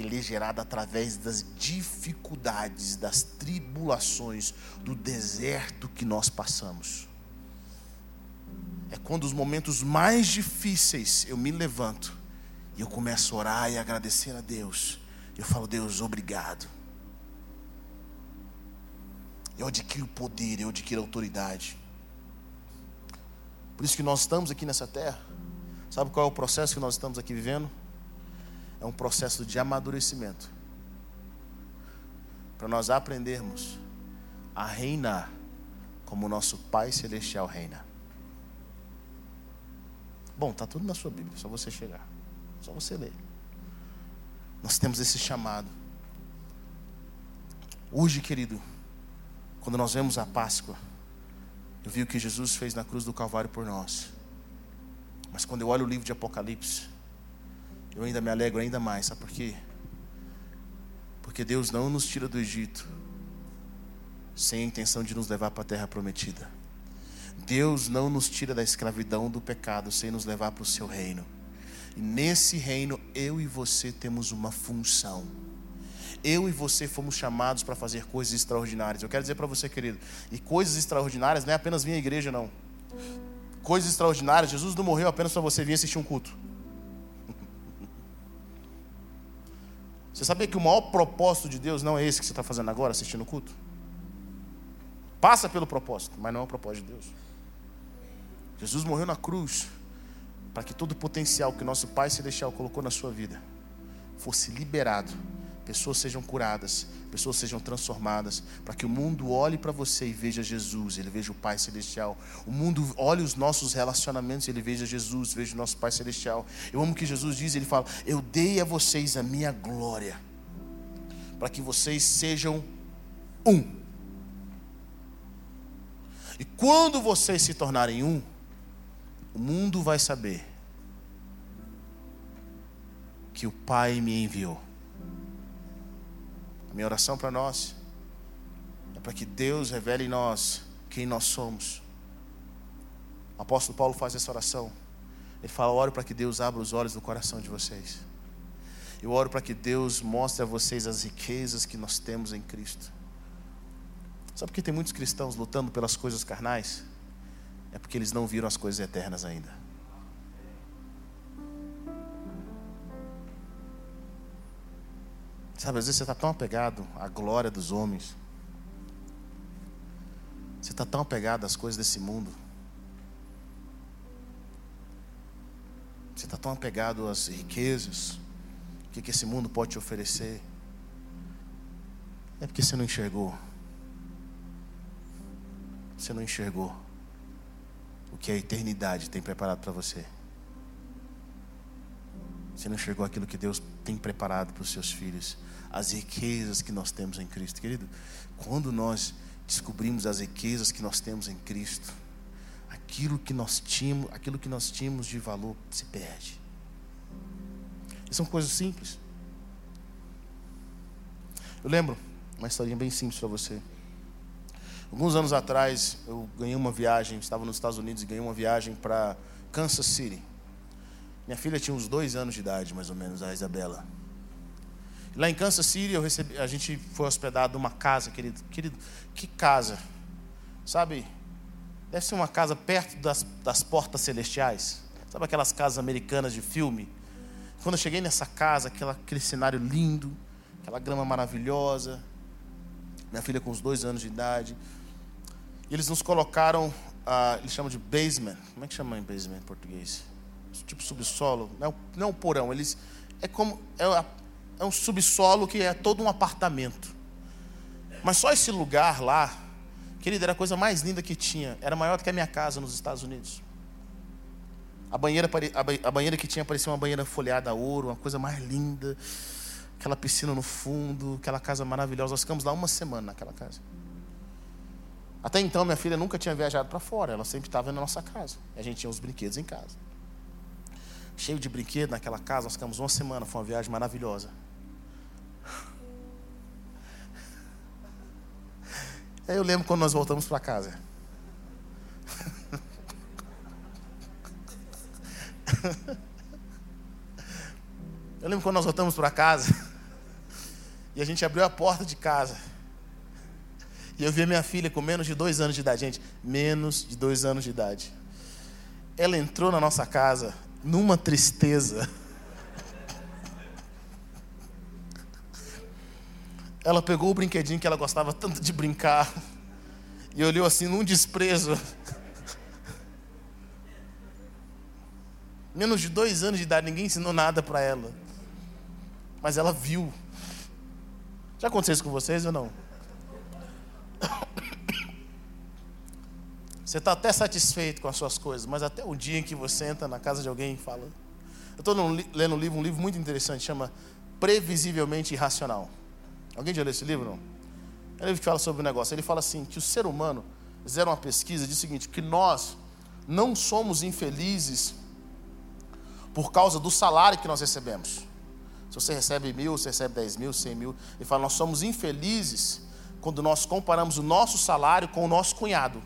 ele é gerado através das dificuldades, das tribulações, do deserto que nós passamos. É quando os momentos mais difíceis eu me levanto e eu começo a orar e agradecer a Deus. Eu falo, Deus, obrigado. Eu adquiro poder, eu adquiro autoridade. Por isso que nós estamos aqui nessa terra. Sabe qual é o processo que nós estamos aqui vivendo? É um processo de amadurecimento. Para nós aprendermos a reinar como nosso Pai Celestial reina. Bom, está tudo na sua Bíblia, só você chegar. Só você ler. Nós temos esse chamado. Hoje, querido, quando nós vemos a Páscoa, eu vi o que Jesus fez na cruz do Calvário por nós. Mas quando eu olho o livro de Apocalipse, eu ainda me alegro ainda mais, sabe por quê? Porque Deus não nos tira do Egito sem a intenção de nos levar para a terra prometida. Deus não nos tira da escravidão do pecado sem nos levar para o seu reino. E nesse reino, eu e você temos uma função. Eu e você fomos chamados para fazer coisas extraordinárias. Eu quero dizer para você, querido, e coisas extraordinárias não é apenas vir à igreja, não. Coisas extraordinárias, Jesus não morreu apenas para você vir assistir um culto. Você sabia que o maior propósito de Deus não é esse que você está fazendo agora, assistindo o culto? Passa pelo propósito, mas não é o propósito de Deus. Jesus morreu na cruz para que todo o potencial que nosso Pai Celestial colocou na sua vida fosse liberado, pessoas sejam curadas, pessoas sejam transformadas, para que o mundo olhe para você e veja Jesus, ele veja o Pai Celestial. O mundo olhe os nossos relacionamentos ele veja Jesus, veja o nosso Pai Celestial. Eu amo que Jesus diz, ele fala: "Eu dei a vocês a minha glória, para que vocês sejam um". E quando vocês se tornarem um, o mundo vai saber que o Pai me enviou. Minha oração para nós é para que Deus revele em nós quem nós somos. O apóstolo Paulo faz essa oração. Ele fala: oro para que Deus abra os olhos do coração de vocês. Eu oro para que Deus mostre a vocês as riquezas que nós temos em Cristo. Sabe por que tem muitos cristãos lutando pelas coisas carnais? é porque eles não viram as coisas eternas ainda. Sabe, às vezes você está tão apegado à glória dos homens. Você está tão apegado às coisas desse mundo. Você está tão apegado às riquezas. O que, que esse mundo pode te oferecer. É porque você não enxergou. Você não enxergou o que a eternidade tem preparado para você. Você não enxergou aquilo que Deus tem preparado para os seus filhos, as riquezas que nós temos em Cristo, querido. Quando nós descobrimos as riquezas que nós temos em Cristo, aquilo que nós tínhamos, aquilo que nós tínhamos de valor se perde. E são coisas simples. Eu lembro uma historinha bem simples para você. Alguns anos atrás, eu ganhei uma viagem, estava nos Estados Unidos e ganhei uma viagem para Kansas City. Minha filha tinha uns dois anos de idade, mais ou menos, a Isabela. Lá em Kansas City, eu recebi, a gente foi hospedado numa casa, querido. Querido, que casa? Sabe, deve ser uma casa perto das, das portas celestiais. Sabe aquelas casas americanas de filme? Quando eu cheguei nessa casa, aquela, aquele cenário lindo, aquela grama maravilhosa, minha filha com uns dois anos de idade, e eles nos colocaram, ah, eles chamam de basement. Como é que chama em basement em português? Tipo subsolo. Não, não é um porão. Eles, é como é, é um subsolo que é todo um apartamento. Mas só esse lugar lá, querido, era a coisa mais linda que tinha. Era maior do que a minha casa nos Estados Unidos. A banheira, a banheira que tinha parecia uma banheira folhada a ouro, uma coisa mais linda. Aquela piscina no fundo, aquela casa maravilhosa. Nós ficamos lá uma semana naquela casa. Até então, minha filha nunca tinha viajado para fora, ela sempre estava na nossa casa. A gente tinha os brinquedos em casa. Cheio de brinquedo naquela casa. Nós ficamos uma semana, foi uma viagem maravilhosa. Aí eu lembro quando nós voltamos para casa. Eu lembro quando nós voltamos para casa e a gente abriu a porta de casa. E eu vi a minha filha com menos de dois anos de idade, gente, menos de dois anos de idade. Ela entrou na nossa casa numa tristeza. Ela pegou o brinquedinho que ela gostava tanto de brincar e olhou assim num desprezo. Menos de dois anos de idade, ninguém ensinou nada para ela. Mas ela viu. Já aconteceu isso com vocês ou não? Você está até satisfeito com as suas coisas, mas até o dia em que você entra na casa de alguém e fala. Eu estou lendo um livro, um livro muito interessante, chama Previsivelmente Irracional. Alguém já leu esse livro? Não? É um livro que fala sobre o negócio. Ele fala assim: que o ser humano, fizeram uma pesquisa, diz o seguinte: que nós não somos infelizes por causa do salário que nós recebemos. Se você recebe mil, você recebe dez mil, cem mil. Ele fala: nós somos infelizes quando nós comparamos o nosso salário com o nosso cunhado.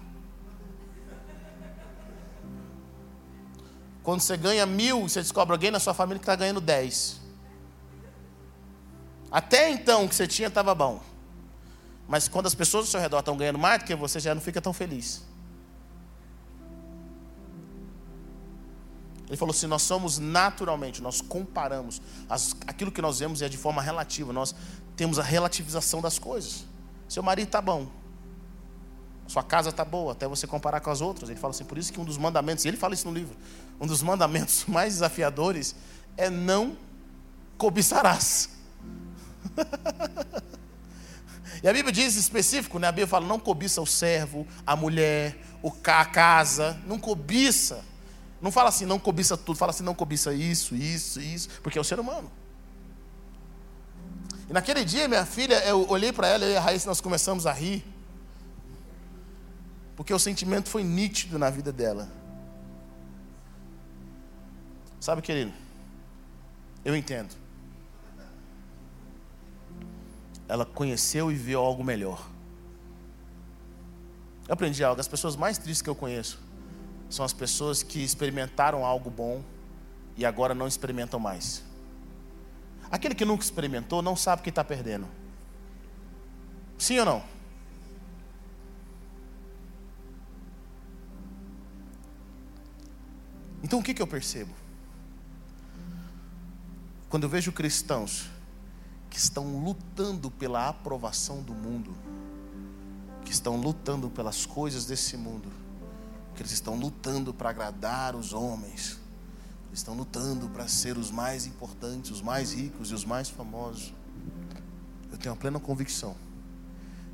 Quando você ganha mil, você descobre alguém na sua família que está ganhando dez. Até então, o que você tinha estava bom. Mas quando as pessoas ao seu redor estão ganhando mais do que você, já não fica tão feliz. Ele falou assim: nós somos naturalmente, nós comparamos. As, aquilo que nós vemos é de forma relativa. Nós temos a relativização das coisas. Seu marido está bom. Sua casa está boa, até você comparar com as outras. Ele fala assim, por isso que um dos mandamentos, ele fala isso no livro, um dos mandamentos <laughs> mais desafiadores é não cobiçarás. <laughs> e a Bíblia diz específico, né? A Bíblia fala, não cobiça o servo, a mulher, o a casa, não cobiça. Não fala assim, não cobiça tudo, fala assim, não cobiça isso, isso, isso, porque é o ser humano. E naquele dia, minha filha, eu olhei para ela, e a Raíssa, nós começamos a rir. Porque o sentimento foi nítido na vida dela. Sabe, querido? Eu entendo. Ela conheceu e viu algo melhor. Eu aprendi algo. As pessoas mais tristes que eu conheço são as pessoas que experimentaram algo bom e agora não experimentam mais. Aquele que nunca experimentou não sabe o que está perdendo. Sim ou não? Então o que, que eu percebo? Quando eu vejo cristãos que estão lutando pela aprovação do mundo, que estão lutando pelas coisas desse mundo, que eles estão lutando para agradar os homens, eles estão lutando para ser os mais importantes, os mais ricos e os mais famosos. Eu tenho a plena convicção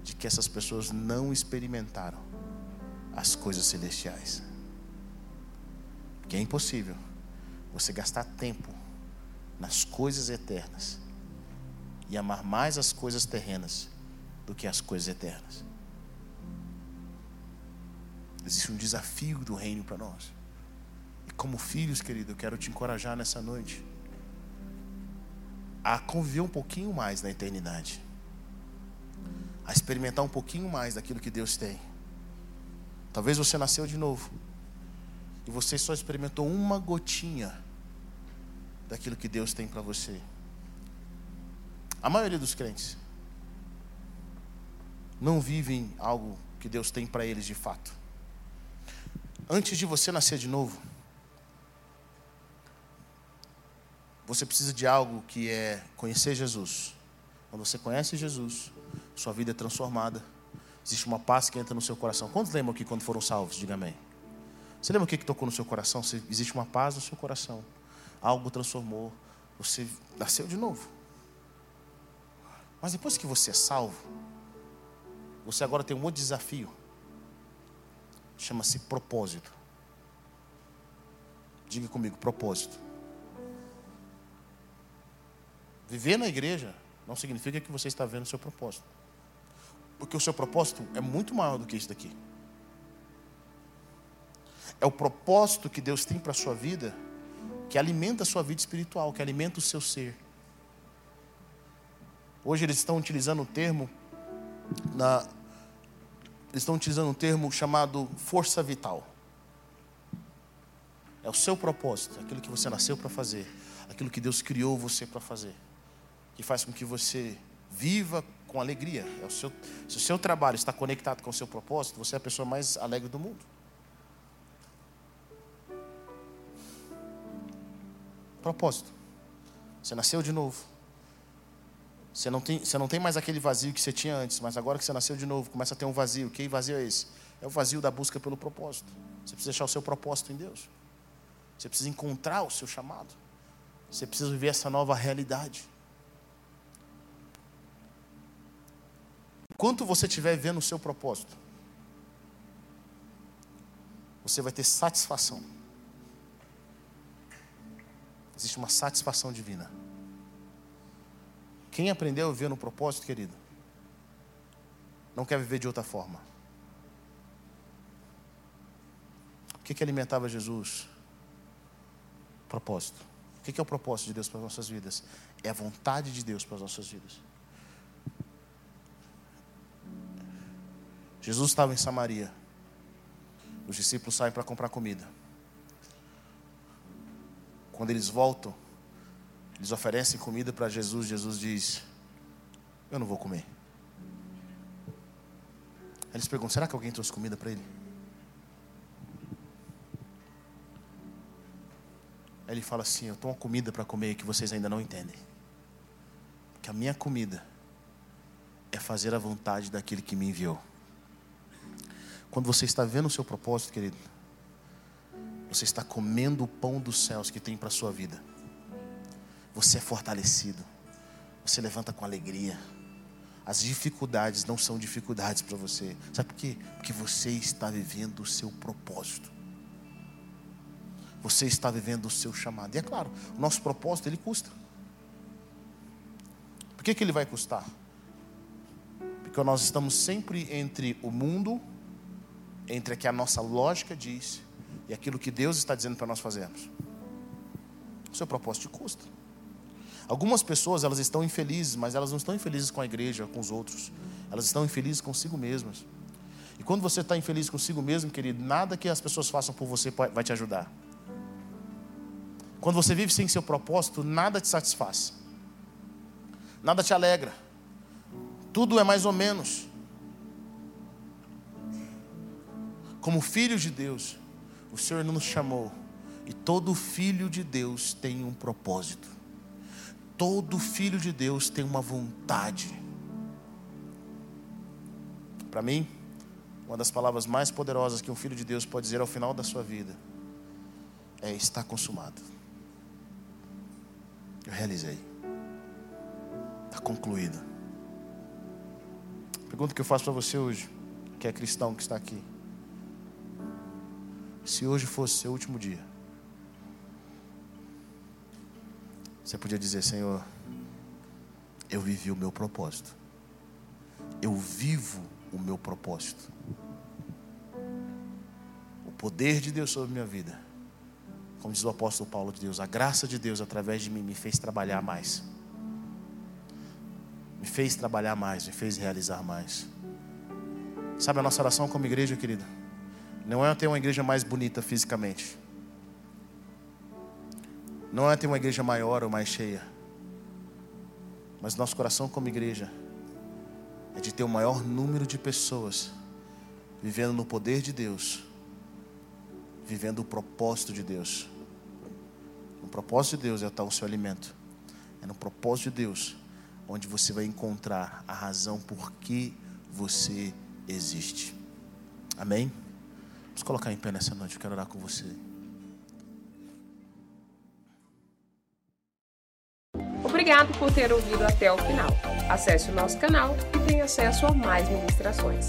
de que essas pessoas não experimentaram as coisas celestiais que é impossível você gastar tempo nas coisas eternas e amar mais as coisas terrenas do que as coisas eternas. Existe um desafio do reino para nós. E como filhos, querido, eu quero te encorajar nessa noite a conviver um pouquinho mais na eternidade, a experimentar um pouquinho mais daquilo que Deus tem. Talvez você nasceu de novo e você só experimentou uma gotinha daquilo que Deus tem para você. A maioria dos crentes não vivem algo que Deus tem para eles de fato. Antes de você nascer de novo, você precisa de algo que é conhecer Jesus. Quando você conhece Jesus, sua vida é transformada. Existe uma paz que entra no seu coração. Quantos lembram aqui quando foram salvos? Diga amém. Você lembra o que, que tocou no seu coração? Existe uma paz no seu coração. Algo transformou. Você nasceu de novo. Mas depois que você é salvo, você agora tem um outro desafio. Chama-se propósito. Diga comigo, propósito. Viver na igreja não significa que você está vendo o seu propósito. Porque o seu propósito é muito maior do que isso daqui é o propósito que Deus tem para a sua vida, que alimenta a sua vida espiritual, que alimenta o seu ser. Hoje eles estão utilizando o termo na, eles estão utilizando um termo chamado força vital. É o seu propósito, aquilo que você nasceu para fazer, aquilo que Deus criou você para fazer, que faz com que você viva com alegria. É o seu, se o seu trabalho está conectado com o seu propósito, você é a pessoa mais alegre do mundo. Propósito. Você nasceu de novo. Você não, tem, você não tem mais aquele vazio que você tinha antes, mas agora que você nasceu de novo, começa a ter um vazio. Que vazio é esse? É o vazio da busca pelo propósito. Você precisa achar o seu propósito em Deus. Você precisa encontrar o seu chamado. Você precisa viver essa nova realidade. Enquanto você estiver vendo o seu propósito, você vai ter satisfação. Existe uma satisfação divina. Quem aprendeu a viver no propósito, querido, não quer viver de outra forma. O que, que alimentava Jesus? Propósito. O que, que é o propósito de Deus para as nossas vidas? É a vontade de Deus para as nossas vidas. Jesus estava em Samaria. Os discípulos saem para comprar comida. Quando eles voltam, eles oferecem comida para Jesus. Jesus diz: Eu não vou comer. Eles perguntam: Será que alguém trouxe comida para ele? Aí ele fala assim: Eu tenho uma comida para comer que vocês ainda não entendem. Que a minha comida é fazer a vontade daquele que me enviou. Quando você está vendo o seu propósito, querido, você está comendo o pão dos céus que tem para a sua vida. Você é fortalecido. Você levanta com alegria. As dificuldades não são dificuldades para você. Sabe por quê? Porque você está vivendo o seu propósito. Você está vivendo o seu chamado. E é claro, o nosso propósito ele custa. Por que, que ele vai custar? Porque nós estamos sempre entre o mundo entre o que a nossa lógica diz e aquilo que Deus está dizendo para nós fazermos. O seu propósito custa. Algumas pessoas elas estão infelizes, mas elas não estão infelizes com a igreja, com os outros. Elas estão infelizes consigo mesmas. E quando você está infeliz consigo mesmo, querido, nada que as pessoas façam por você vai te ajudar. Quando você vive sem seu propósito, nada te satisfaz. Nada te alegra. Tudo é mais ou menos. Como filhos de Deus, o Senhor nos chamou. E todo filho de Deus tem um propósito. Todo filho de Deus tem uma vontade. Para mim, uma das palavras mais poderosas que um filho de Deus pode dizer ao final da sua vida é: está consumado. Eu realizei. Está concluído. Pergunta que eu faço para você hoje, que é cristão que está aqui se hoje fosse seu último dia, você podia dizer: Senhor, eu vivi o meu propósito, eu vivo o meu propósito. O poder de Deus sobre minha vida, como diz o apóstolo Paulo de Deus, a graça de Deus através de mim me fez trabalhar mais, me fez trabalhar mais, me fez realizar mais. Sabe a nossa oração como igreja, querida? Não é ter uma igreja mais bonita fisicamente. Não é ter uma igreja maior ou mais cheia. Mas nosso coração como igreja é de ter o maior número de pessoas vivendo no poder de Deus, vivendo o propósito de Deus. No propósito de Deus é estar o seu alimento. É no propósito de Deus onde você vai encontrar a razão por que você existe. Amém? Vamos colocar em pé nessa noite, eu quero orar com você. Obrigado por ter ouvido até o final. Acesse o nosso canal e tenha acesso a mais ministrações.